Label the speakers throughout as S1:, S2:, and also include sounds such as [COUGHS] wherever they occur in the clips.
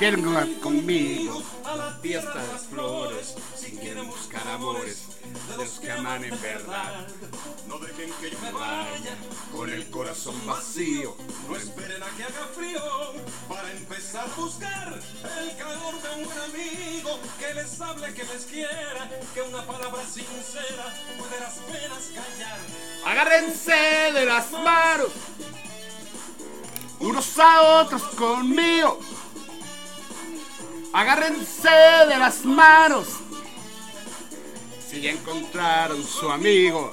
S1: quieren conmigo a la fiesta de las flores, si quieren buscar amores de los que aman en verdad. No dejen que yo me vaya con el corazón vacío. No esperen a que haga frío para empezar a buscar el calor de un buen amigo que les hable, que les quiera, que una palabra sincera puede las penas callar. Agárrense de las manos unos a otros conmigo. Agárrense de las manos. Si ya encontraron su amigo,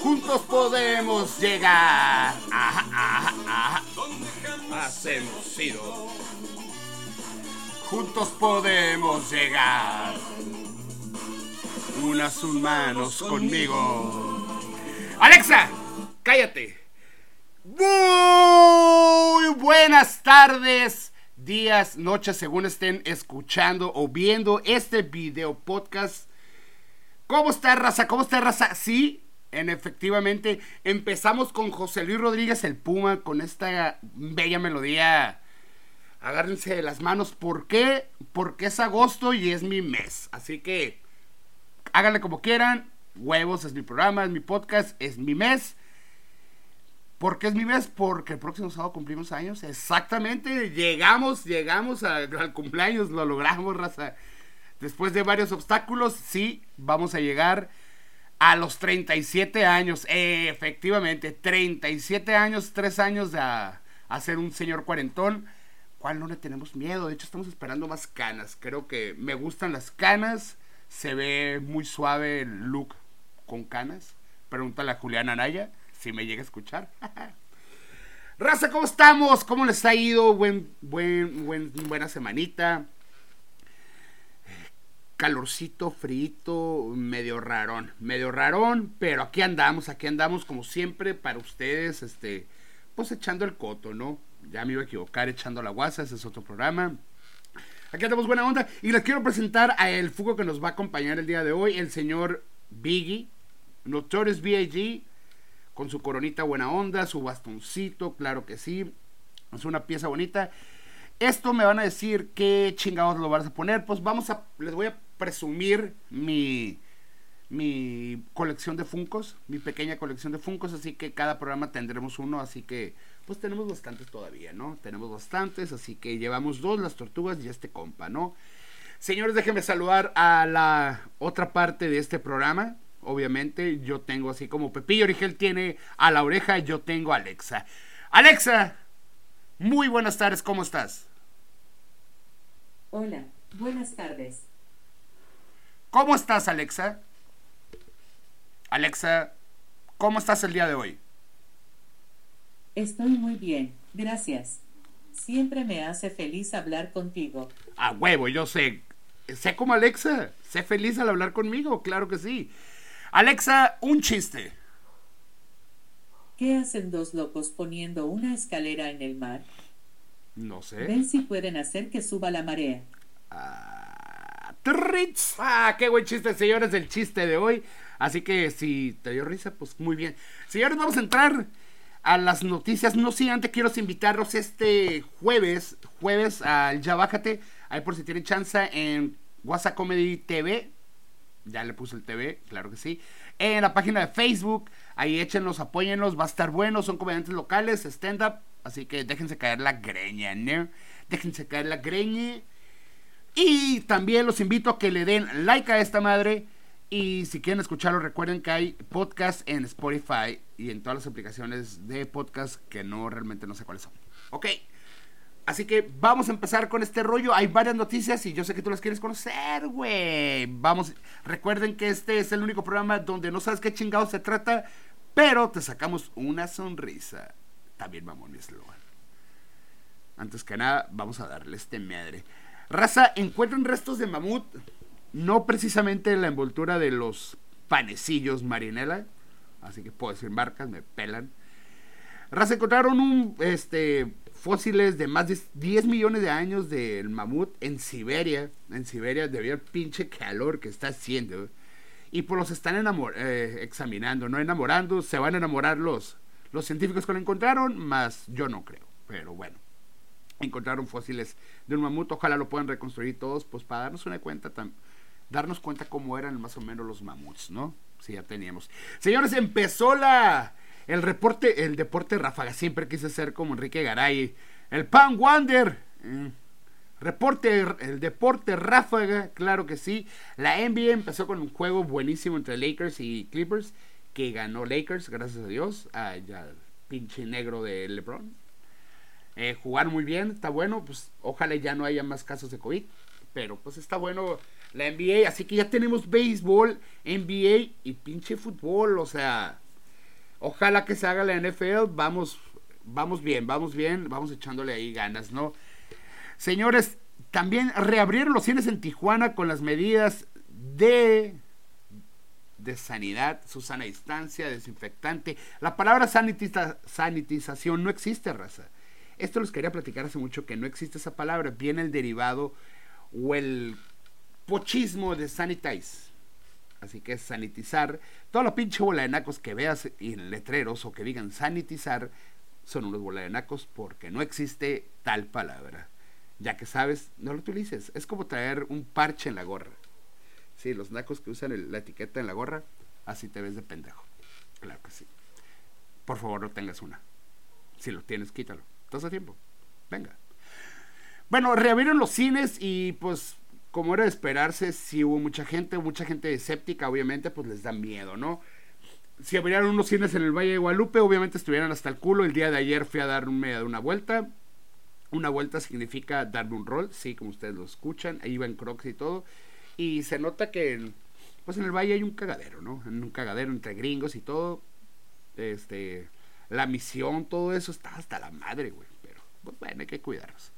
S1: juntos podemos llegar. Ajá, ajá, hemos sido. Juntos podemos llegar. Unas manos conmigo. Alexa, cállate. Muy buenas tardes días, noches, según estén escuchando o viendo este video podcast. ¿Cómo está, raza? ¿Cómo está, raza? Sí, en efectivamente, empezamos con José Luis Rodríguez el Puma con esta bella melodía. Agárrense de las manos. ¿Por qué? Porque es agosto y es mi mes. Así que háganle como quieran. Huevos es mi programa, es mi podcast, es mi mes. ¿Por qué es mi mes? Porque el próximo sábado cumplimos años. Exactamente. Llegamos, llegamos al cumpleaños, lo logramos, raza. Después de varios obstáculos, sí, vamos a llegar a los 37 años. efectivamente, 37 años, 3 años de a, ser un señor cuarentón. ¿Cuál no le tenemos miedo? De hecho, estamos esperando más canas. Creo que me gustan las canas. Se ve muy suave el look con canas. Pregúntale a Julián Anaya si me llega a escuchar. [LAUGHS] Raza, ¿cómo estamos? ¿Cómo les ha ido? Buen, buen, buen, buena semanita. Calorcito, frito, medio rarón. Medio rarón, pero aquí andamos, aquí andamos como siempre para ustedes, este, pues echando el coto, ¿no? Ya me iba a equivocar echando la guasa, ese es otro programa. Aquí andamos buena onda y les quiero presentar a el fugo que nos va a acompañar el día de hoy, el señor Biggie, Notorious B.I.G., con su coronita buena onda, su bastoncito, claro que sí. Es una pieza bonita. Esto me van a decir qué chingados lo vas a poner. Pues vamos a, les voy a presumir mi, mi colección de Funcos, mi pequeña colección de Funcos, así que cada programa tendremos uno, así que pues tenemos bastantes todavía, ¿no? Tenemos bastantes, así que llevamos dos, las tortugas y este compa, ¿no? Señores, déjenme saludar a la otra parte de este programa obviamente. Yo tengo así como Pepillo Origel tiene a la oreja, yo tengo a Alexa. Alexa, muy buenas tardes, ¿cómo estás?
S2: Hola, buenas tardes.
S1: ¿Cómo estás, Alexa? Alexa, ¿cómo estás el día de hoy?
S2: Estoy muy bien, gracias. Siempre me hace feliz hablar contigo.
S1: A huevo, yo sé. Sé como Alexa. Sé feliz al hablar conmigo, claro que sí. Alexa, un chiste.
S2: ¿Qué hacen dos locos poniendo una escalera en el mar?
S1: No sé.
S2: Ven si pueden hacer que suba la marea.
S1: Ah, ah, qué buen chiste, señores, el chiste de hoy. Así que si te dio risa, pues muy bien. Señores, vamos a entrar a las noticias. No sé, antes quiero invitarlos este jueves, jueves al Ya Bájate. Ahí por si tienen chance en WhatsApp Comedy TV ya le puse el TV, claro que sí. En la página de Facebook, ahí échenlos, apóyenlos, va a estar bueno, son comediantes locales, stand-up, así que déjense caer la greña, ¿no? Déjense caer la greña. Y también los invito a que le den like a esta madre. Y si quieren escucharlo, recuerden que hay podcast en Spotify y en todas las aplicaciones de podcast que no realmente no sé cuáles son. Ok. Así que vamos a empezar con este rollo. Hay varias noticias y yo sé que tú las quieres conocer, güey. Vamos, recuerden que este es el único programa donde no sabes qué chingado se trata, pero te sacamos una sonrisa. También vamos, mi eslogan. Antes que nada, vamos a darle este madre. Raza, encuentran restos de mamut, no precisamente en la envoltura de los panecillos marinela, así que puedo decir marcas, me pelan. Raza, encontraron un, este, fósiles de más de 10 millones de años del mamut en Siberia. En Siberia, debido al pinche calor que está haciendo. Y pues los están eh, examinando, no enamorando. Se van a enamorar los, los científicos que lo encontraron, más yo no creo. Pero bueno. encontraron fósiles de un mamut, ojalá lo puedan reconstruir todos, pues para darnos una cuenta, darnos cuenta cómo eran más o menos los mamuts, ¿no? Sí, ya teníamos. Señores, empezó la el reporte, el deporte ráfaga, siempre quise ser como Enrique Garay, el Pan Wander. Mm. Reporte, el deporte ráfaga, claro que sí. La NBA empezó con un juego buenísimo entre Lakers y Clippers, que ganó Lakers, gracias a Dios. Pinche negro de LeBron. Eh, jugar muy bien, está bueno. Pues ojalá ya no haya más casos de COVID. Pero pues está bueno la NBA. Así que ya tenemos béisbol, NBA y pinche fútbol. O sea, ojalá que se haga la NFL. Vamos, vamos bien, vamos bien. Vamos echándole ahí ganas, ¿no? Señores, también reabrieron los cines en Tijuana con las medidas de de sanidad, su sana distancia, desinfectante. La palabra sanitización no existe, raza. Esto les quería platicar hace mucho que no existe esa palabra. Viene el derivado o el pochismo de sanitize. Así que sanitizar. Toda la pinche bola de nacos que veas en letreros o que digan sanitizar son unos bola de nacos porque no existe tal palabra ya que sabes, no lo utilices. Es como traer un parche en la gorra. Sí, los nacos que usan la etiqueta en la gorra, así te ves de pendejo. Claro que sí. Por favor, no tengas una. Si lo tienes, quítalo. Estás a tiempo. Venga. Bueno, reabrieron los cines y pues como era de esperarse, si hubo mucha gente, mucha gente escéptica, obviamente, pues les da miedo, ¿no? Si abrieron unos cines en el Valle de Guadalupe, obviamente estuvieran hasta el culo. El día de ayer fui a darme una vuelta. Una vuelta significa darme un rol, sí, como ustedes lo escuchan, ahí en Crocs y todo. Y se nota que pues en el valle hay un cagadero, ¿no? Un cagadero entre gringos y todo. Este, la misión, todo eso está hasta la madre, güey. Pero, pues bueno, hay que cuidarnos.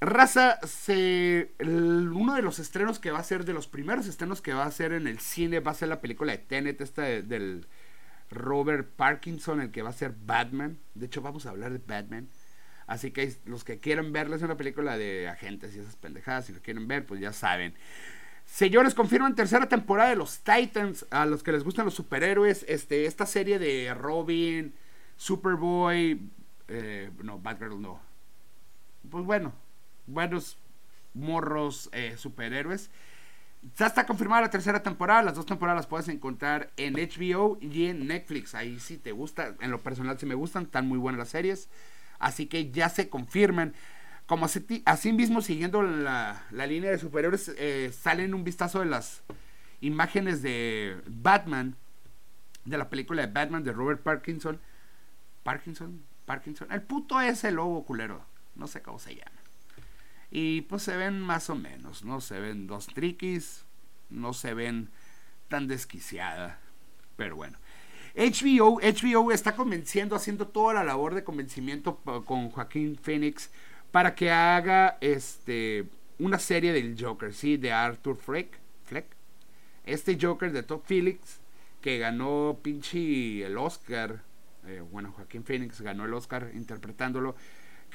S1: Raza, se, uno de los estrenos que va a ser, de los primeros estrenos que va a ser en el cine, va a ser la película de Tenet, esta del Robert Parkinson, el que va a ser Batman. De hecho, vamos a hablar de Batman. Así que los que quieran verles una película de agentes y esas pendejadas, si lo quieren ver, pues ya saben. Señores, confirman tercera temporada de los Titans. A los que les gustan los superhéroes, este, esta serie de Robin, Superboy, eh, no, Batgirl no. Pues bueno, buenos morros eh, superhéroes. Ya está confirmada la tercera temporada. Las dos temporadas las puedes encontrar en HBO y en Netflix. Ahí sí te gusta. En lo personal sí me gustan. Están muy buenas las series. Así que ya se confirman. Como así, mismo, siguiendo la, línea de superhéroes, eh, salen un vistazo de las imágenes de Batman, de la película de Batman de Robert Parkinson. Parkinson, Parkinson, el puto ese lobo culero, no sé cómo se llama. Y pues se ven más o menos, ¿no? Se ven dos triquis, no se ven tan desquiciada. Pero bueno. HBO, HBO está convenciendo, haciendo toda la labor de convencimiento con Joaquín Phoenix para que haga este una serie del Joker, sí, de Arthur Fleck. Este Joker de Top Felix que ganó pinche el Oscar. Eh, bueno, Joaquín Phoenix ganó el Oscar interpretándolo.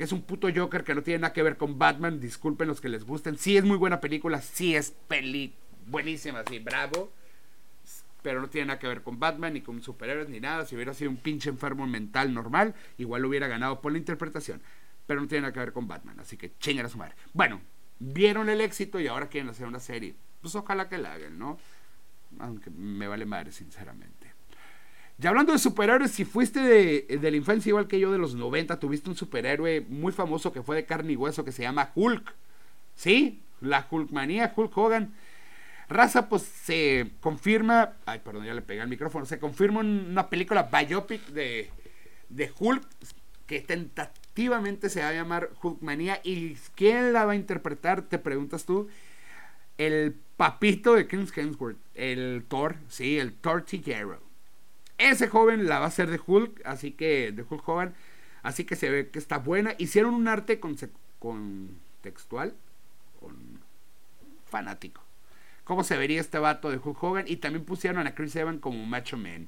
S1: Que es un puto Joker que no tiene nada que ver con Batman. Disculpen los que les gusten. Sí es muy buena película. Sí es peli buenísima. Sí, bravo pero no tiene nada que ver con Batman, ni con superhéroes, ni nada. Si hubiera sido un pinche enfermo mental normal, igual lo hubiera ganado por la interpretación. Pero no tiene nada que ver con Batman, así que chingan a su madre. Bueno, vieron el éxito y ahora quieren hacer una serie. Pues ojalá que la hagan, ¿no? Aunque me vale madre, sinceramente. Ya hablando de superhéroes, si fuiste de, de, la infancia igual que yo de los 90, tuviste un superhéroe muy famoso que fue de carne y hueso que se llama Hulk. ¿Sí? La Hulkmanía, Hulk Hogan. Raza, pues se confirma. Ay, perdón, ya le pegué al micrófono. Se confirma una película biopic de, de Hulk que tentativamente se va a llamar Hulkmanía. ¿Y quién la va a interpretar? Te preguntas tú. El papito de Chris Hemsworth, el Thor, sí, el Thor Tiguero. Ese joven la va a hacer de Hulk, así que de Hulk joven, así que se ve que está buena. Hicieron un arte con, con fanático cómo se vería este vato de Hulk Hogan. Y también pusieron a Chris Evans como Macho Man,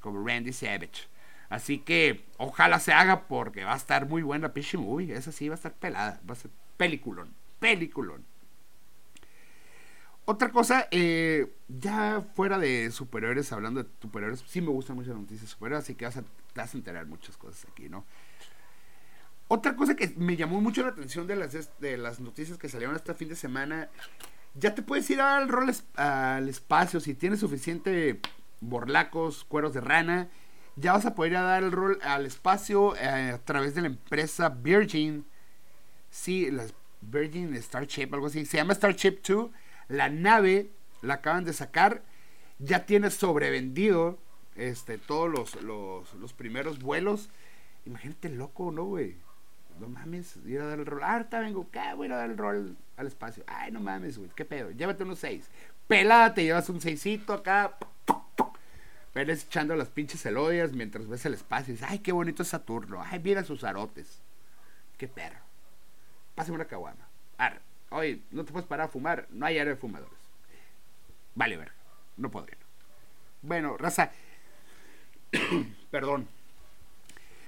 S1: como Randy Savage. Así que ojalá se haga porque va a estar muy buena la movie. Esa sí va a estar pelada, va a ser peliculón, peliculón. Otra cosa, eh, ya fuera de superhéroes, hablando de superhéroes, sí me gustan mucho las noticias superiores, así que vas a, te vas a enterar muchas cosas aquí, ¿no? Otra cosa que me llamó mucho la atención de las, de las noticias que salieron este fin de semana, ya te puedes ir al rol al espacio si tienes suficiente borlacos, cueros de rana, ya vas a poder ir a dar el rol al espacio eh, a través de la empresa Virgin. Sí, la Virgin Starship, algo así. Se llama Starship 2. La nave la acaban de sacar. Ya tiene sobrevendido este, todos los, los, los primeros vuelos. Imagínate loco, ¿no, güey? no mames, ir a dar el rol. Ahorita vengo, ¿qué? Voy a dar el rol al espacio. Ay, no mames, güey, ¿qué pedo? Llévate unos seis. Pelada, te llevas un seisito acá. Ves echando las pinches elodias mientras ves el espacio y dices, ay, qué bonito es Saturno. Ay, mira sus arotes. Qué perro. Pásame una caguama. Arre. Oye, no te puedes parar a fumar. No hay área de fumadores. Vale, ver. No podría. Bueno, raza. [COUGHS] Perdón.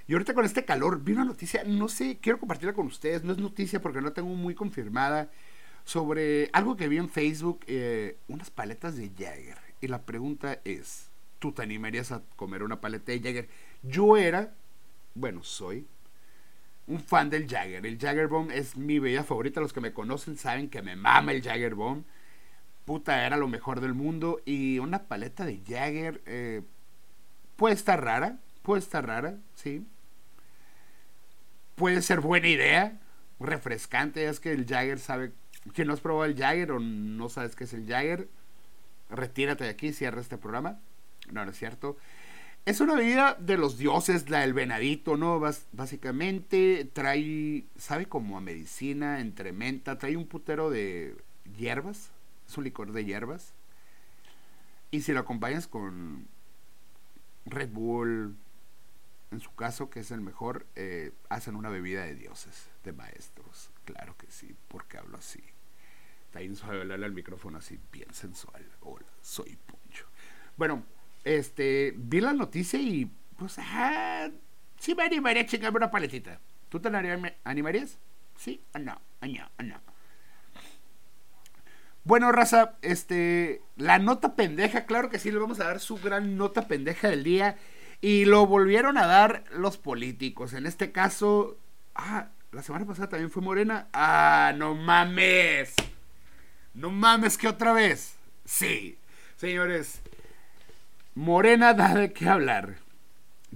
S1: Y ahorita con este calor, vi una noticia, no sé, quiero compartirla con ustedes, no es noticia porque no tengo muy confirmada, sobre algo que vi en Facebook, eh, unas paletas de Jagger. Y la pregunta es, ¿tú te animarías a comer una paleta de Jagger? Yo era, bueno, soy un fan del Jagger. El Jagger Bomb es mi bella favorita. Los que me conocen saben que me mama el Jagger Bomb. Puta, era lo mejor del mundo. Y una paleta de Jagger eh, puede estar rara, puede estar rara, sí. Puede ser buena idea, refrescante. Es que el Jagger sabe. Que no has probado el Jagger o no sabes qué es el Jagger, retírate de aquí, cierra este programa. No, no es cierto. Es una bebida de los dioses, la del venadito, ¿no? básicamente trae, sabe como a medicina, entre menta, trae un putero de hierbas, es un licor de hierbas. Y si lo acompañas con Red Bull, en su caso, que es el mejor, eh, hacen una bebida de dioses, de maestros. Claro que sí, porque hablo así. Está bien suave hablarle al micrófono así, bien sensual. Hola, soy Poncho. Bueno, este, vi la noticia y, pues, ah, sí me animaría a chingarme una paletita. ¿Tú te animarías? ¿Sí o no? no, no. Bueno, raza, este, la nota pendeja, claro que sí, le vamos a dar su gran nota pendeja del día. Y lo volvieron a dar los políticos. En este caso, ah, la semana pasada también fue Morena. Ah, no mames. No mames que otra vez. Sí, señores, Morena da de qué hablar.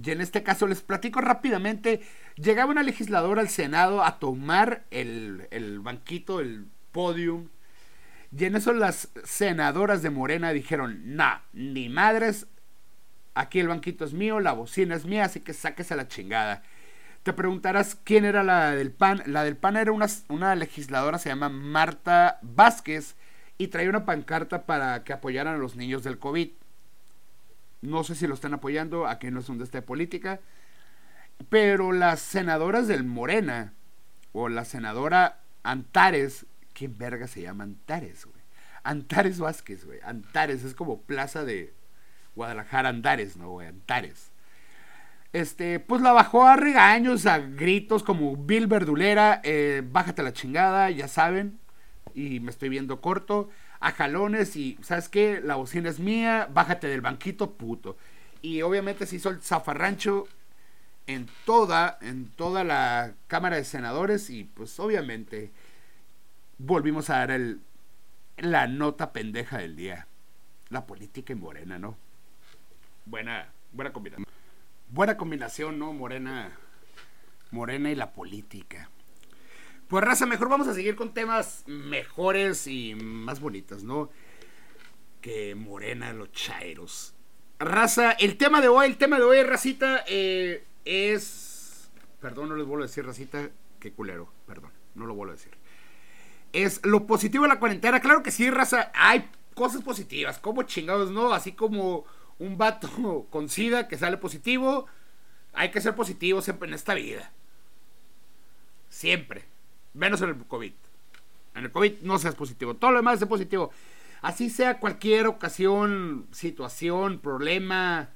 S1: Y en este caso les platico rápidamente. Llegaba una legisladora al Senado a tomar el, el banquito, el podium. Y en eso las senadoras de Morena dijeron, nah, ni madres, aquí el banquito es mío, la bocina es mía, así que sáquese a la chingada. Te preguntarás quién era la del PAN. La del PAN era una, una legisladora, se llama Marta Vázquez, y traía una pancarta para que apoyaran a los niños del COVID. No sé si lo están apoyando, aquí no es un de política. Pero las senadoras del Morena, o la senadora Antares, ¿qué verga se llama Antares, güey? Antares Vázquez, güey. Antares, es como plaza de Guadalajara, Antares, ¿no, güey? Antares. Este, pues la bajó a regaños, a gritos como Bill Verdulera, eh, bájate la chingada, ya saben, y me estoy viendo corto a jalones y, ¿sabes qué? La bocina es mía, bájate del banquito, puto. Y obviamente se hizo el zafarrancho en toda, en toda la Cámara de Senadores y pues obviamente volvimos a dar el, la nota pendeja del día. La política en Morena, ¿no? Buena, buena combinación. Buena combinación, ¿no? Morena, Morena y la política. Pues raza, mejor vamos a seguir con temas mejores y más bonitos, ¿no? Que Morena, los chairos. Raza, el tema de hoy, el tema de hoy, racita, eh, es... Perdón, no les vuelvo a decir, racita, qué culero, perdón, no lo vuelvo a decir. Es lo positivo de la cuarentena, claro que sí, raza, hay cosas positivas, como chingados, ¿no? Así como un vato [LAUGHS] con sida que sale positivo, hay que ser positivo siempre en esta vida. Siempre. Menos en el COVID. En el COVID no seas positivo. Todo lo demás es positivo. Así sea cualquier ocasión, situación, problema.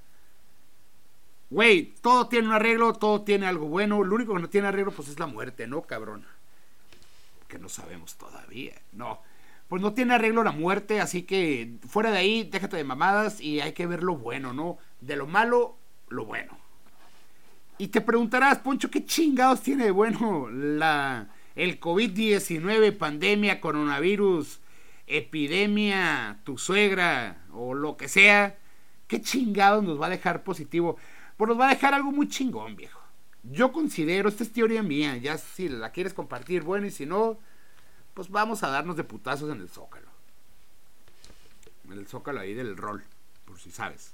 S1: Güey, todo tiene un arreglo, todo tiene algo bueno. Lo único que no tiene arreglo, pues es la muerte, ¿no, cabrón? Que no sabemos todavía. No. Pues no tiene arreglo la muerte, así que fuera de ahí, déjate de mamadas y hay que ver lo bueno, ¿no? De lo malo, lo bueno. Y te preguntarás, Poncho, ¿qué chingados tiene bueno la, el COVID-19, pandemia, coronavirus, epidemia, tu suegra o lo que sea? ¿Qué chingados nos va a dejar positivo? Pues nos va a dejar algo muy chingón, viejo. Yo considero, esta es teoría mía, ya si la quieres compartir, bueno, y si no, pues vamos a darnos de putazos en el zócalo. En el zócalo ahí del rol, por si sabes.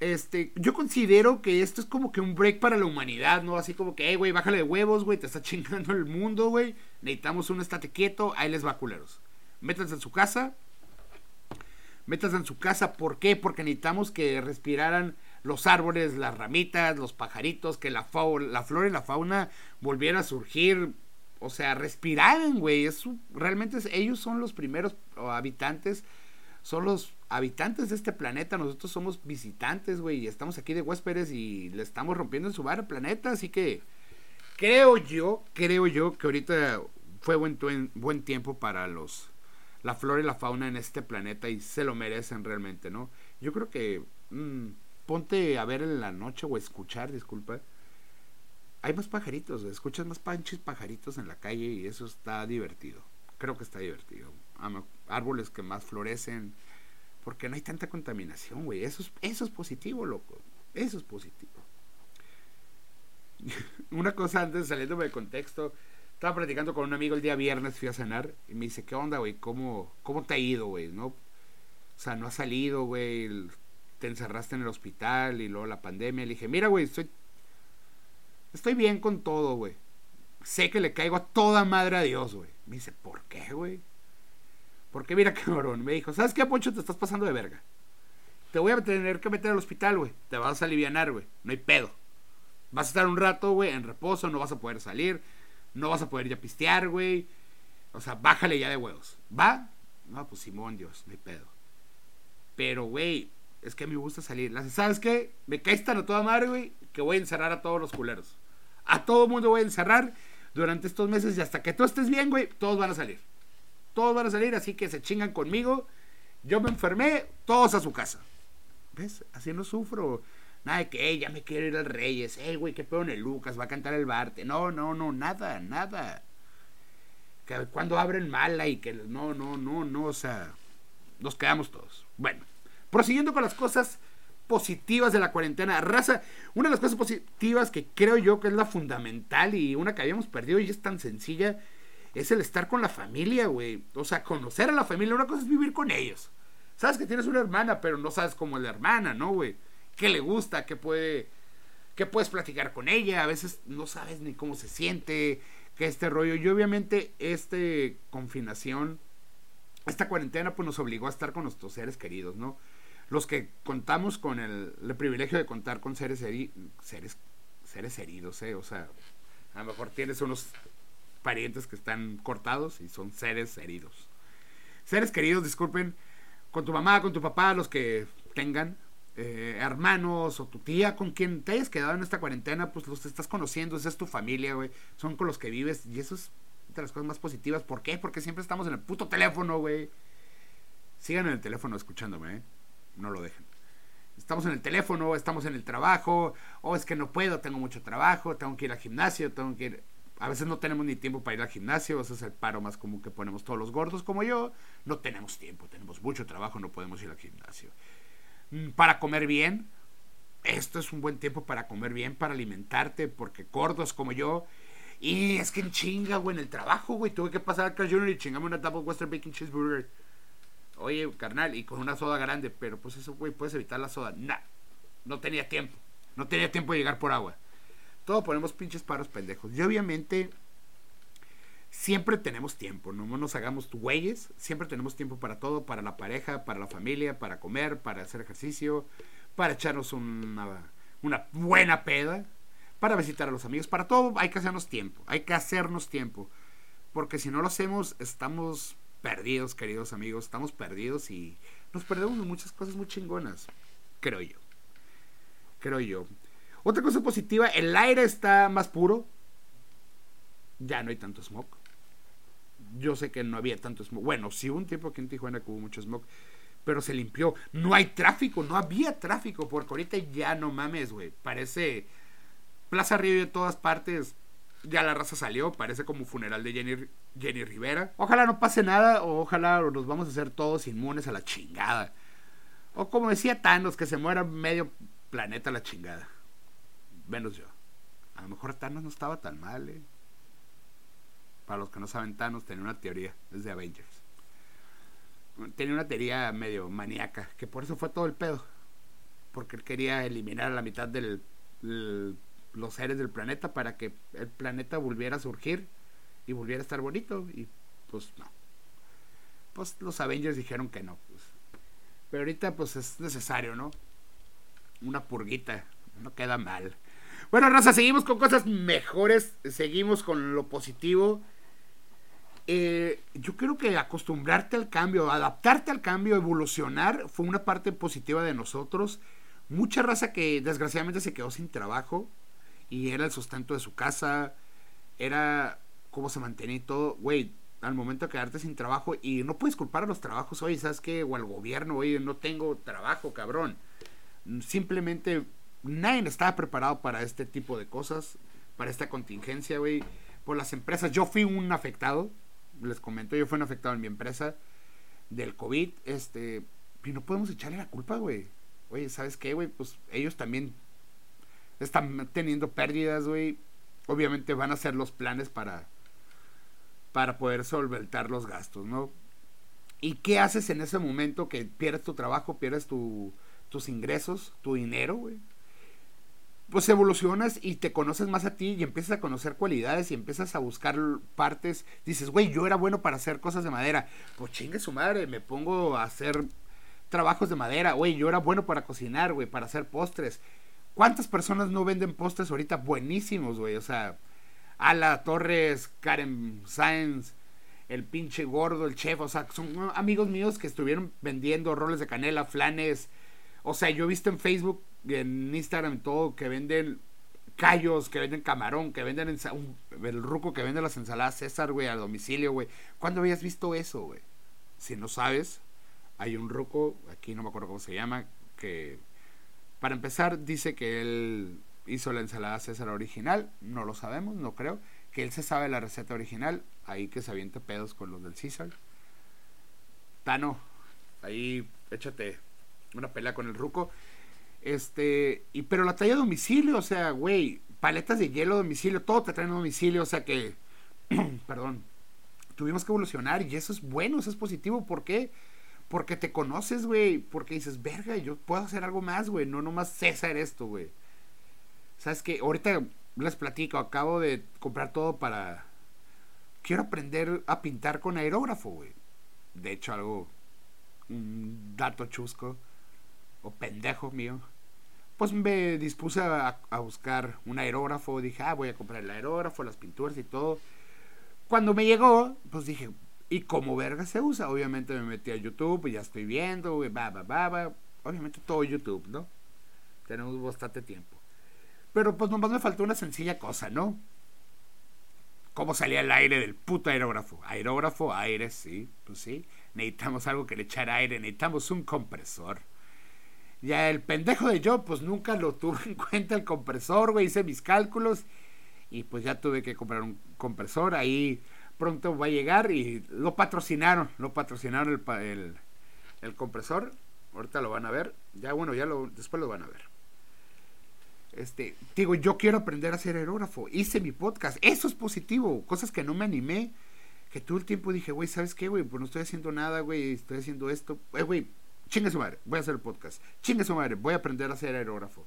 S1: Este, yo considero que esto es como que un break para la humanidad, ¿no? Así como que, hey, güey, bájale de huevos, güey, te está [LAUGHS] chingando el mundo, güey. Necesitamos un estate quieto, ahí les va, culeros. Métanse en su casa. Métanse en su casa, ¿por qué? Porque necesitamos que respiraran los árboles, las ramitas, los pajaritos, que la, la flora y la fauna volvieran a surgir. O sea, respiraran, güey. realmente ellos son los primeros habitantes, son los habitantes de este planeta, nosotros somos visitantes, güey, y estamos aquí de huéspedes y le estamos rompiendo en su bar al planeta, así que creo yo, creo yo que ahorita fue buen, buen tiempo para los la flora y la fauna en este planeta y se lo merecen realmente, ¿no? Yo creo que mm, ponte a ver en la noche o escuchar, disculpa. Hay más pajaritos, escuchas más panches pajaritos en la calle y eso está divertido. Creo que está divertido. Árboles que más florecen, porque no hay tanta contaminación, güey. Eso es, eso es positivo, loco. Eso es positivo. [LAUGHS] Una cosa antes, saliéndome de contexto, estaba platicando con un amigo el día viernes, fui a cenar, y me dice, ¿qué onda, güey? ¿Cómo, ¿Cómo te ha ido, güey? ¿No? O sea, no has salido, güey, te encerraste en el hospital y luego la pandemia. Le dije, mira, güey, estoy, estoy bien con todo, güey. Sé que le caigo a toda madre a Dios, güey. Me dice, ¿por qué, güey? Porque mira, [LAUGHS] cabrón, me dijo, ¿sabes qué, Poncho? Te estás pasando de verga. Te voy a tener que meter al hospital, güey. Te vas a aliviar, güey. No hay pedo. Vas a estar un rato, güey, en reposo, no vas a poder salir, no vas a poder ya pistear, güey. O sea, bájale ya de huevos. ¿Va? No, pues Simón, Dios, no hay pedo. Pero, güey, es que me gusta salir. ¿Sabes qué? Me caes tan a toda madre, güey, que voy a encerrar a todos los culeros. A todo mundo voy a encerrar durante estos meses y hasta que tú estés bien, güey, todos van a salir todos van a salir, así que se chingan conmigo. Yo me enfermé, todos a su casa. ¿Ves? Así no sufro. Nada de que, ya me quiero ir al Reyes. Ey, güey, qué pedo en el Lucas, va a cantar el Barte. No, no, no, nada, nada. Que cuando abren mala y que no, no, no, no, o sea, nos quedamos todos. Bueno, prosiguiendo con las cosas positivas de la cuarentena. Raza, una de las cosas positivas que creo yo que es la fundamental y una que habíamos perdido y es tan sencilla es el estar con la familia, güey. O sea, conocer a la familia. Una cosa es vivir con ellos. Sabes que tienes una hermana, pero no sabes cómo es la hermana, ¿no, güey? ¿Qué le gusta? ¿Qué puede... ¿Qué puedes platicar con ella? A veces no sabes ni cómo se siente, qué este rollo. Y obviamente, este confinación, esta cuarentena, pues nos obligó a estar con nuestros seres queridos, ¿no? Los que contamos con el, privilegio de contar con seres, seres, seres heridos, ¿eh? O sea, a lo mejor tienes unos parientes que están cortados y son seres heridos. Seres queridos, disculpen, con tu mamá, con tu papá, los que tengan, eh, hermanos o tu tía, con quien te hayas quedado en esta cuarentena, pues los estás conociendo, esa es tu familia, güey, son con los que vives y eso es de las cosas más positivas. ¿Por qué? Porque siempre estamos en el puto teléfono, güey. Sigan en el teléfono escuchándome, ¿eh? No lo dejen. Estamos en el teléfono, estamos en el trabajo, o oh, es que no puedo, tengo mucho trabajo, tengo que ir al gimnasio, tengo que ir a veces no tenemos ni tiempo para ir al gimnasio, ese es el paro más común que ponemos todos los gordos como yo. No tenemos tiempo, tenemos mucho trabajo, no podemos ir al gimnasio. Mm, para comer bien, esto es un buen tiempo para comer bien, para alimentarte, porque gordos como yo. Y es que en chinga, güey, en el trabajo, güey, tuve que pasar al Carl Jr. y chingame una Double Western Bacon Cheeseburger. Oye, carnal, y con una soda grande, pero pues eso, güey, puedes evitar la soda. Nah, no tenía tiempo. No tenía tiempo de llegar por agua. Todo ponemos pinches paros pendejos. Y obviamente siempre tenemos tiempo, no nos hagamos güeyes, siempre tenemos tiempo para todo, para la pareja, para la familia, para comer, para hacer ejercicio, para echarnos una, una buena peda, para visitar a los amigos, para todo hay que hacernos tiempo, hay que hacernos tiempo, porque si no lo hacemos estamos perdidos, queridos amigos, estamos perdidos y nos perdemos muchas cosas muy chingonas, creo yo, creo yo. Otra cosa positiva, el aire está más puro. Ya no hay tanto smog. Yo sé que no había tanto smog. Bueno, sí hubo un tiempo aquí en Tijuana que hubo mucho smog. pero se limpió. No hay tráfico, no había tráfico, porque ahorita ya no mames, güey. Parece Plaza Río de todas partes. Ya la raza salió, parece como funeral de Jenny, Jenny Rivera. Ojalá no pase nada, o ojalá nos vamos a hacer todos inmunes a la chingada. O como decía Thanos, que se muera medio planeta a la chingada. Menos yo. A lo mejor Thanos no estaba tan mal, eh. Para los que no saben, Thanos tenía una teoría desde Avengers. Tenía una teoría medio maníaca, que por eso fue todo el pedo. Porque él quería eliminar a la mitad de los seres del planeta para que el planeta volviera a surgir y volviera a estar bonito. Y pues no. Pues los Avengers dijeron que no. Pues. Pero ahorita pues es necesario, ¿no? Una purguita. No queda mal. Bueno, Raza, seguimos con cosas mejores. Seguimos con lo positivo. Eh, yo creo que acostumbrarte al cambio, adaptarte al cambio, evolucionar, fue una parte positiva de nosotros. Mucha raza que desgraciadamente se quedó sin trabajo y era el sustento de su casa, era cómo se mantenía y todo. Güey, al momento de quedarte sin trabajo y no puedes culpar a los trabajos, oye, ¿sabes qué? O al gobierno, oye, no tengo trabajo, cabrón. Simplemente nadie estaba preparado para este tipo de cosas, para esta contingencia, güey. Por las empresas, yo fui un afectado, les comento, yo fui un afectado en mi empresa del COVID, este, y no podemos echarle la culpa, güey. Oye, ¿sabes qué, güey? Pues ellos también están teniendo pérdidas, güey. Obviamente van a hacer los planes para para poder solventar los gastos, ¿no? ¿Y qué haces en ese momento que pierdes tu trabajo, pierdes tu, tus ingresos, tu dinero, güey? Pues evolucionas y te conoces más a ti y empiezas a conocer cualidades y empiezas a buscar partes. Dices, güey, yo era bueno para hacer cosas de madera. Pues chingue su madre, me pongo a hacer trabajos de madera. Güey, yo era bueno para cocinar, güey, para hacer postres. ¿Cuántas personas no venden postres ahorita buenísimos, güey? O sea, Ala Torres, Karen Sáenz, el pinche gordo, el chef. O sea, son amigos míos que estuvieron vendiendo roles de canela, flanes. O sea, yo he visto en Facebook en Instagram todo que venden callos, que venden camarón, que venden el ruco que vende las ensaladas César, güey, a domicilio, güey. ¿Cuándo habías visto eso, güey? Si no sabes, hay un ruco, aquí no me acuerdo cómo se llama, que para empezar dice que él hizo la ensalada César original, no lo sabemos, no creo, que él se sabe la receta original, ahí que se avienta pedos con los del César. Tano, ahí échate una pelea con el ruco. Este, y pero la talla a domicilio, o sea, güey, paletas de hielo domicilio, todo te traen a domicilio, o sea que, [CLEARS THROAT] perdón, tuvimos que evolucionar y eso es bueno, eso es positivo, ¿por qué? Porque te conoces, güey, porque dices, verga, yo puedo hacer algo más, güey, no nomás César esto, güey. ¿Sabes qué? Ahorita les platico, acabo de comprar todo para... Quiero aprender a pintar con aerógrafo, güey. De hecho, algo... Un dato chusco o pendejo mío, pues me dispuse a, buscar un aerógrafo. Dije, ah, voy a comprar el aerógrafo, las pinturas y todo. Cuando me llegó, pues dije, ¿y cómo verga se usa? Obviamente me metí a YouTube y ya estoy viendo, va, va, va. Obviamente todo YouTube, ¿no? Tenemos bastante tiempo. Pero pues nomás me faltó una sencilla cosa, ¿no? ¿Cómo salía el aire del puto aerógrafo? Aerógrafo, aire, sí, pues sí. Necesitamos algo que le echara aire, necesitamos un compresor. Ya el pendejo de yo, pues nunca lo tuve [LAUGHS] en cuenta el compresor, güey. Hice mis cálculos y pues ya tuve que comprar un compresor. Ahí pronto va a llegar y lo patrocinaron. Lo patrocinaron el, el, compresor. Ahorita lo van a ver. Ya bueno, ya lo después lo van a ver. Este, digo, yo quiero aprender a ser aerógrafo. Hice mi podcast. Eso es positivo. Cosas que no me animé. Que todo el tiempo dije, güey, ¿sabes qué, güey? Pues no estoy haciendo nada, güey. Estoy haciendo esto. Eh, güey, chingue su madre, voy a hacer el podcast. Chingue su madre, voy a aprender a ser aerógrafo.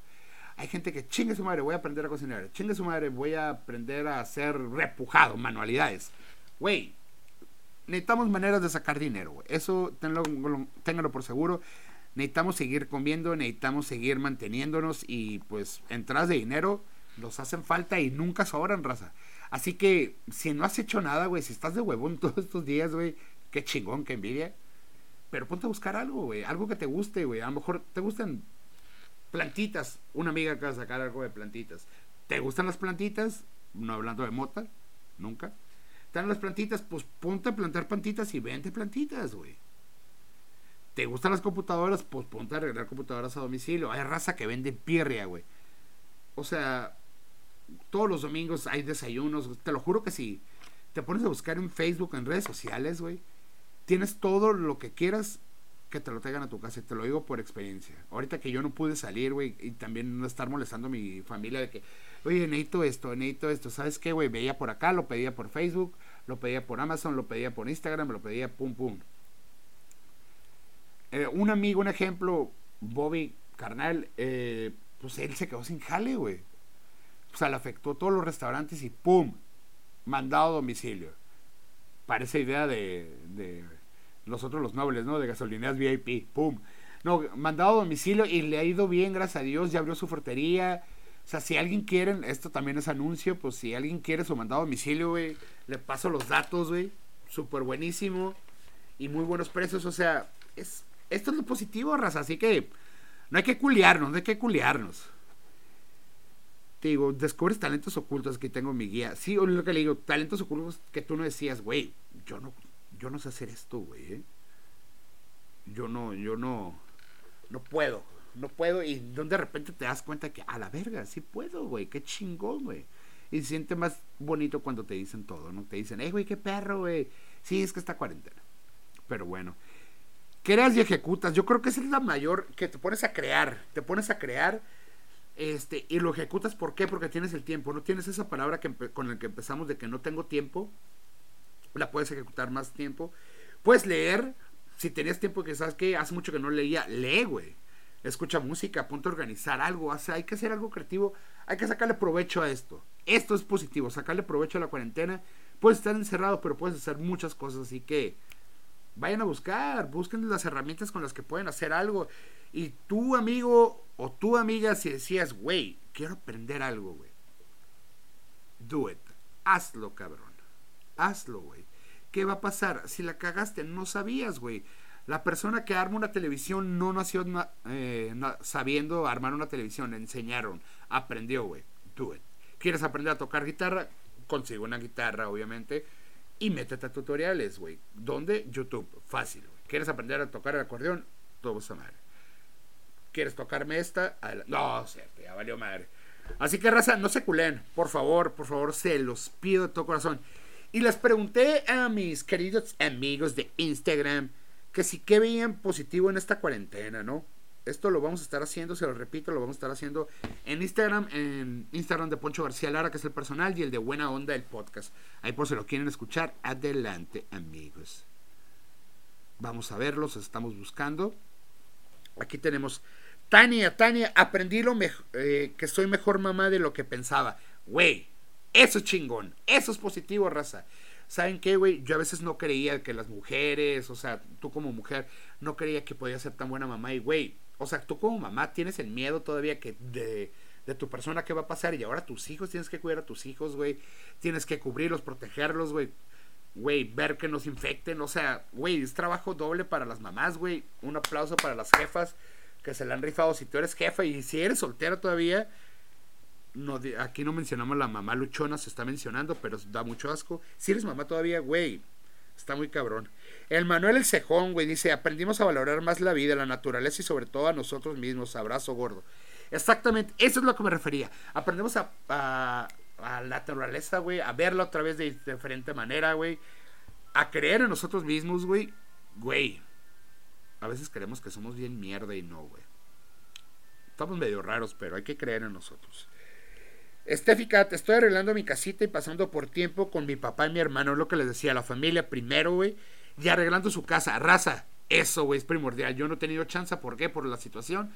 S1: Hay gente que chingue su madre, voy a aprender a cocinar. Chingue su madre, voy a aprender a hacer repujado, manualidades. Güey, necesitamos maneras de sacar dinero, güey. Eso ténganlo, por seguro. Necesitamos seguir comiendo, necesitamos seguir manteniéndonos y pues entradas de dinero nos hacen falta y nunca sobran, raza. Así que si no has hecho nada, güey, si estás de huevón [LAUGHS] todos estos días, güey, qué chingón, qué envidia. Pero ponte a buscar algo, güey. Algo que te guste, güey. A lo mejor te gustan plantitas. Una amiga acaba de sacar algo de plantitas. ¿Te gustan las plantitas? No hablando de mota. Nunca. ¿Están las plantitas? Pues ponte a plantar plantitas y vente plantitas, güey. ¿Te gustan las computadoras? Pues ponte a arreglar computadoras a domicilio. Hay raza que vende pirria, güey. O sea, todos los domingos hay desayunos. Te lo juro que si te pones a buscar en Facebook, en redes sociales, güey, tienes todo lo que quieras que te lo traigan a tu casa. Y te lo digo por experiencia. Ahorita que yo no pude salir, güey, y también no estar molestando a mi familia de que, oye, necesito esto, necesito esto. ¿Sabes qué, güey? Veía por acá, lo pedía por Facebook, lo pedía por Amazon, lo pedía por Instagram, lo pedía pum, pum. Eh, un amigo, un ejemplo, Bobby Carnal, eh, pues él se quedó sin jale, güey. O sea, le afectó todos los restaurantes y ¡pum! Mandado a domicilio. Parece idea de, de los otros, los nobles, ¿no? De gasolineras VIP, ¡pum! No, mandado a domicilio y le ha ido bien, gracias a Dios, ya abrió su fortería. O sea, si alguien quiere, esto también es anuncio, pues si alguien quiere su mandado a domicilio, güey, le paso los datos, güey. Súper buenísimo. Y muy buenos precios, o sea, es, esto es lo positivo, raza. Así que no hay que culiarnos, no hay que culiarnos. Te digo, descubres talentos ocultos, que tengo mi guía. Sí, lo que le digo, talentos ocultos que tú no decías, güey, yo no, yo no sé hacer esto, güey. ¿eh? Yo no, yo no, no puedo, no puedo. Y de repente te das cuenta que, a la verga, sí puedo, güey, qué chingón, güey. Y se siente más bonito cuando te dicen todo, ¿no? Te dicen, eh, güey, qué perro, güey. Sí, es que está cuarentena. Pero bueno creas y ejecutas. Yo creo que esa es la mayor, que te pones a crear, te pones a crear este, y lo ejecutas. ¿Por qué? Porque tienes el tiempo. No tienes esa palabra que, con la que empezamos de que no tengo tiempo. La puedes ejecutar más tiempo. Puedes leer. Si tenías tiempo que sabes que hace mucho que no leía, lee, güey. Escucha música, ponte a organizar algo. Hace, hay que hacer algo creativo. Hay que sacarle provecho a esto. Esto es positivo. Sacarle provecho a la cuarentena. Puedes estar encerrado, pero puedes hacer muchas cosas. Así que Vayan a buscar, busquen las herramientas con las que pueden hacer algo. Y tu amigo o tu amiga, si decías, güey, quiero aprender algo, güey. Do it. Hazlo, cabrón. Hazlo, güey. ¿Qué va a pasar? Si la cagaste, no sabías, güey. La persona que arma una televisión no nació eh, sabiendo armar una televisión. Le enseñaron. Aprendió, güey. Do it. ¿Quieres aprender a tocar guitarra? Consigo una guitarra, obviamente y métete a tutoriales, güey. ¿Dónde? YouTube. Fácil, güey. ¿Quieres aprender a tocar el acordeón? Todo esa madre. ¿Quieres tocarme esta? No, cierto, ya valió madre. Así que, raza, no se culen. Por favor, por favor, se los pido de todo corazón. Y les pregunté a mis queridos amigos de Instagram que si qué veían positivo en esta cuarentena, ¿no? Esto lo vamos a estar haciendo, se lo repito, lo vamos a estar haciendo en Instagram, en Instagram de Poncho García Lara, que es el personal, y el de Buena Onda, el podcast. Ahí por si lo quieren escuchar, adelante, amigos. Vamos a verlos, estamos buscando. Aquí tenemos Tania, Tania, aprendí lo eh, que soy mejor mamá de lo que pensaba. Güey, eso es chingón, eso es positivo, raza. ¿Saben qué, güey? Yo a veces no creía que las mujeres, o sea, tú como mujer, no creía que podía ser tan buena mamá. Y, güey, o sea, tú como mamá tienes el miedo todavía que de, de tu persona que va a pasar y ahora tus hijos, tienes que cuidar a tus hijos, güey. Tienes que cubrirlos, protegerlos, güey. Güey, ver que nos infecten. O sea, güey, es trabajo doble para las mamás, güey. Un aplauso para las jefas que se le han rifado. Si tú eres jefa y si eres soltera todavía, no, aquí no mencionamos la mamá luchona, se está mencionando, pero da mucho asco. Si eres mamá todavía, güey, está muy cabrón. El Manuel El Cejón, güey, dice, aprendimos a valorar más la vida, la naturaleza y sobre todo a nosotros mismos. Abrazo gordo. Exactamente, eso es lo que me refería. Aprendemos a, a, la naturaleza, güey, a verla otra vez de diferente manera, güey. A creer en nosotros mismos, güey. Güey. A veces creemos que somos bien mierda y no, güey. Estamos medio raros, pero hay que creer en nosotros. Estefica, te estoy arreglando mi casita y pasando por tiempo con mi papá y mi hermano, lo que les decía, la familia primero, güey y arreglando su casa. Raza, eso, güey, es primordial. Yo no he tenido chance, ¿por qué? Por la situación.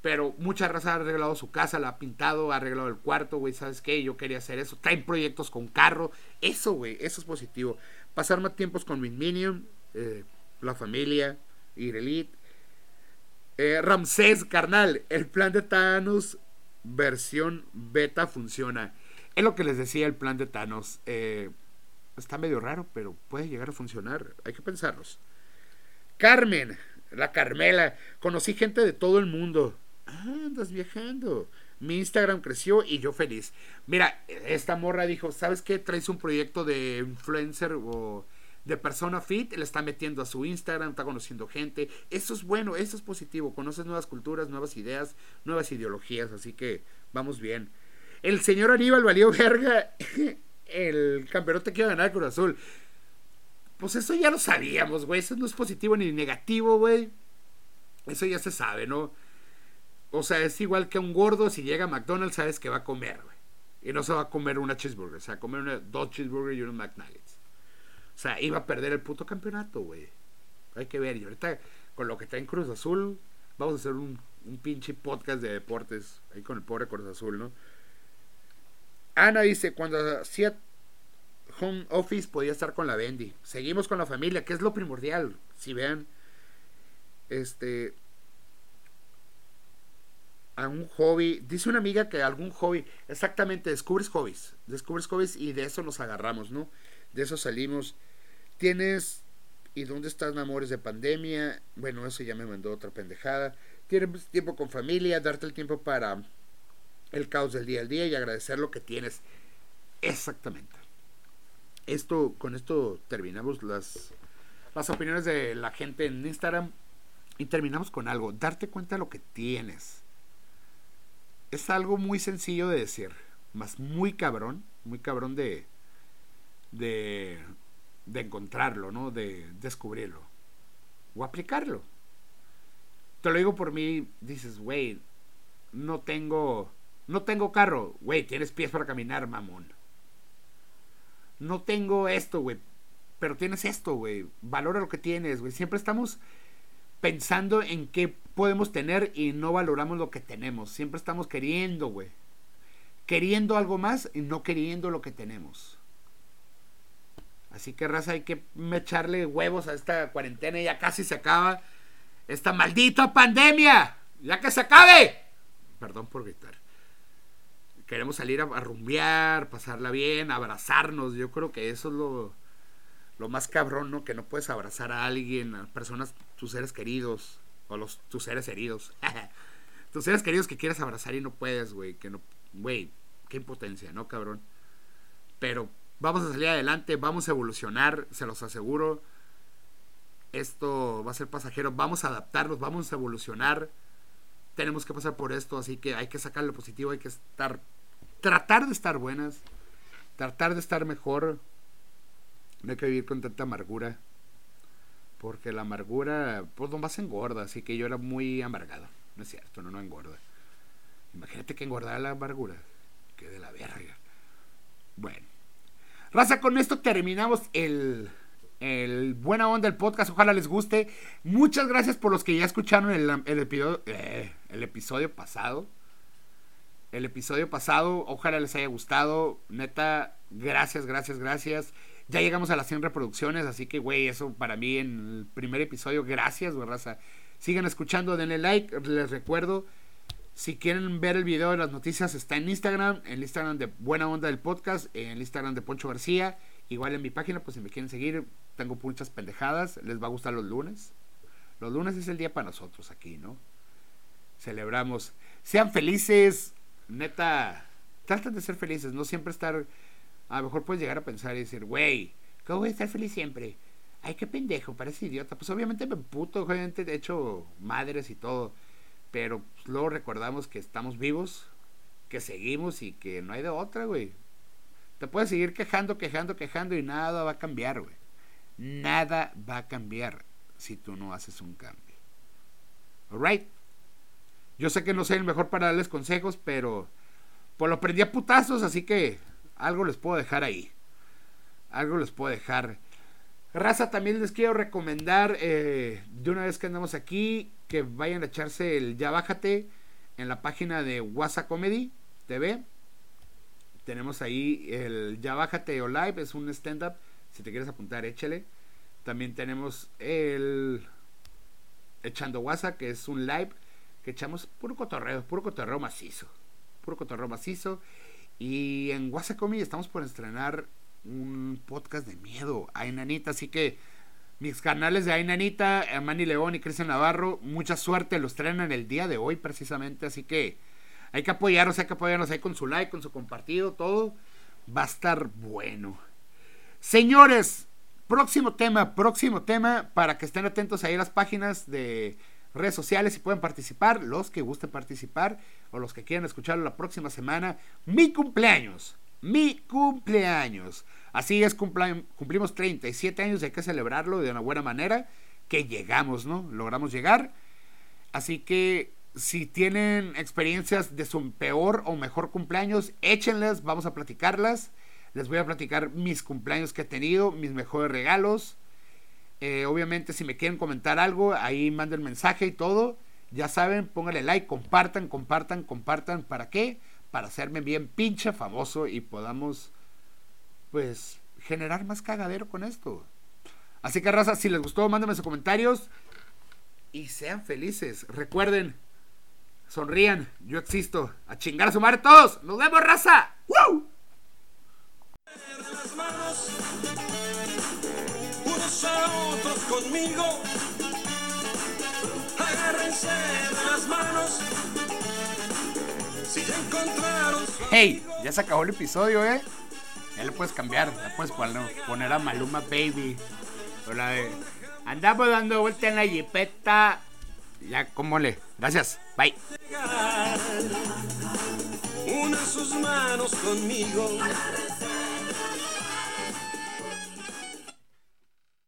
S1: Pero mucha raza ha arreglado su casa, la ha pintado, ha arreglado el cuarto, güey, ¿sabes qué? Yo quería hacer eso. Traen proyectos con carro. Eso, güey, eso es positivo. Pasar más tiempos con mi Minion, eh, la familia, Irelit. Eh, Ramsés, carnal, el plan de Thanos versión beta funciona. Es lo que les decía el plan de Thanos. Eh, está medio raro, pero puede llegar a funcionar. Hay que pensarlos. Carmen, la Carmela. Conocí gente de todo el mundo. Andas viajando. Mi Instagram creció y yo feliz. Mira, esta morra dijo, ¿sabes qué? Traes un proyecto de influencer o de persona fit, le está metiendo a su Instagram, está conociendo gente. Eso es bueno, eso es positivo. Conoces nuevas culturas, nuevas ideas, nuevas ideologías, así que vamos bien. El señor Aníbal valió [LAUGHS] verga el campeonato que iba a ganar Cruz Azul. Pues eso ya lo sabíamos, güey. Eso no es positivo ni negativo, güey. Eso ya se sabe, ¿no? O sea, es igual que un gordo, si llega a McDonald's, sabes que va a comer, güey. Y no se va a comer una cheeseburger, o sea, comer una, dos cheeseburgers y unos McNuggets. O sea, iba a perder el puto campeonato, güey. Hay que ver. Y ahorita, con lo que está en Cruz Azul, vamos a hacer un, un pinche podcast de deportes. Ahí con el pobre Cruz Azul, ¿no? Ana dice, cuando hacía home office podía estar con la Bendy. Seguimos con la familia, que es lo primordial. Si vean, este, a un hobby, dice una amiga que algún hobby, exactamente, descubres hobbies, descubres hobbies y de eso nos agarramos, ¿no? De eso salimos. Tienes, ¿y dónde están amores de pandemia? Bueno, eso ya me mandó otra pendejada. Tienes tiempo con familia, darte el tiempo para el caos del día al día y agradecer lo que tienes. Exactamente. Esto, con esto terminamos las, las opiniones de la gente en Instagram y terminamos con algo. Darte cuenta de lo que tienes. Es algo muy sencillo de decir, más muy cabrón, muy cabrón de, de, de encontrarlo, ¿no? De descubrirlo. O aplicarlo. Te lo digo por mí, dices, güey, no tengo no tengo carro. Güey, tienes pies para caminar, mamón. No tengo esto, güey. Pero tienes esto, güey. Valora lo que tienes, güey. Siempre estamos pensando en qué podemos tener y no valoramos lo que tenemos. Siempre estamos queriendo, güey. Queriendo algo más y no queriendo lo que tenemos. Así que, raza, hay que echarle huevos a esta cuarentena. Ya casi se acaba esta maldita pandemia. Ya que se acabe. Perdón por gritar queremos salir a, rumbear, pasarla bien, abrazarnos. Yo creo que eso es lo, lo más cabrón, ¿no? Que no puedes abrazar a alguien, a personas, tus seres queridos, o los, tus seres heridos. [LAUGHS] tus seres queridos que quieres abrazar y no puedes, güey. Que no, güey, qué impotencia, ¿no, cabrón? Pero vamos a salir adelante, vamos a evolucionar, se los aseguro. Esto va a ser pasajero, vamos a adaptarnos, vamos a evolucionar. Tenemos que pasar por esto, así que hay que sacar lo positivo, hay que estar tratar de estar buenas, tratar de estar mejor. No hay que vivir con tanta amargura. Porque la amargura, pues nomás engorda. Así que yo era muy amargado. No es cierto, no, no engorda. Imagínate que engordara la amargura. Que de la verga. Bueno. Raza, con esto terminamos el, Buena Onda del podcast. Ojalá les guste. Muchas gracias por los que ya escucharon el, el, episodio, eh, el episodio pasado el episodio pasado. Ojalá les haya gustado. Neta, gracias, gracias, gracias. Ya llegamos a las 100 reproducciones, así que, güey, eso para mí en el primer episodio, gracias, güey, raza. Sigan escuchando, denle like. Les recuerdo, si quieren ver el video de las noticias, está en Instagram, en el Instagram de Buena Onda del Podcast, en el Instagram de Poncho García. Igual en mi página, pues si me quieren seguir, tengo muchas pendejadas. Les va a gustar los lunes. Los lunes es el día para nosotros aquí, ¿no? Celebramos. Sean felices, neta, traten de ser felices, no siempre estar, a lo mejor puedes llegar a pensar y decir, güey, ¿cómo voy a estar feliz siempre? Ay, qué pendejo, parece idiota. Pues obviamente me puto, obviamente he hecho madres y todo, pero pues, luego recordamos que estamos vivos, que seguimos y que no hay de otra, güey. Te puedes seguir quejando, quejando, quejando y nada va a cambiar, güey. Nada va a cambiar si tú no haces un cambio. Alright. Yo sé que no soy el mejor para darles consejos, pero pues lo aprendí a putazos, así que algo les puedo dejar ahí. Algo les puedo dejar. Raza, también les quiero recomendar, eh, de una vez que andamos aquí, que vayan a echarse el Ya Bájate en la página de WhatsApp Comedy TV. Tenemos ahí el Ya Bájate o Live, es un stand-up. Si te quieres apuntar, échale. También tenemos el Echando WhatsApp, que es un live que echamos puro cotorreo, puro cotorreo macizo. Puro cotorreo macizo. Y en Wasacomi estamos por estrenar un podcast de miedo a Enanita. Así que mis canales de Ainanita, Manny León y Cristian Navarro, mucha suerte, los estrenan el día de hoy precisamente. Así que hay que apoyarnos, hay que apoyarnos ahí con su like, con su compartido, todo. Va a estar bueno. Señores, Próximo tema, próximo tema, para que estén atentos ahí a las páginas de redes sociales y pueden participar, los que gusten participar o los que quieran escucharlo la próxima semana. Mi cumpleaños, mi cumpleaños. Así es, cumplimos 37 años y hay que celebrarlo de una buena manera, que llegamos, ¿no? Logramos llegar. Así que si tienen experiencias de su peor o mejor cumpleaños, échenlas, vamos a platicarlas. Les voy a platicar mis cumpleaños que he tenido, mis mejores regalos. Eh, obviamente, si me quieren comentar algo, ahí manden mensaje y todo. Ya saben, pónganle like, compartan, compartan, compartan. ¿Para qué? Para hacerme bien pinche famoso y podamos, pues, generar más cagadero con esto. Así que, raza, si les gustó, mándenme sus comentarios y sean felices. Recuerden, sonrían, yo existo. A chingar a su madre todos. Nos vemos, raza. ¡Woo! conmigo. Agárrense las manos. Hey, ya se acabó el episodio, eh. Ya le puedes cambiar, ya puedes poner a Maluma Baby. O la de. Andamos dando vuelta en la jipeta. Ya, como le. Gracias. Bye. Una sus manos conmigo.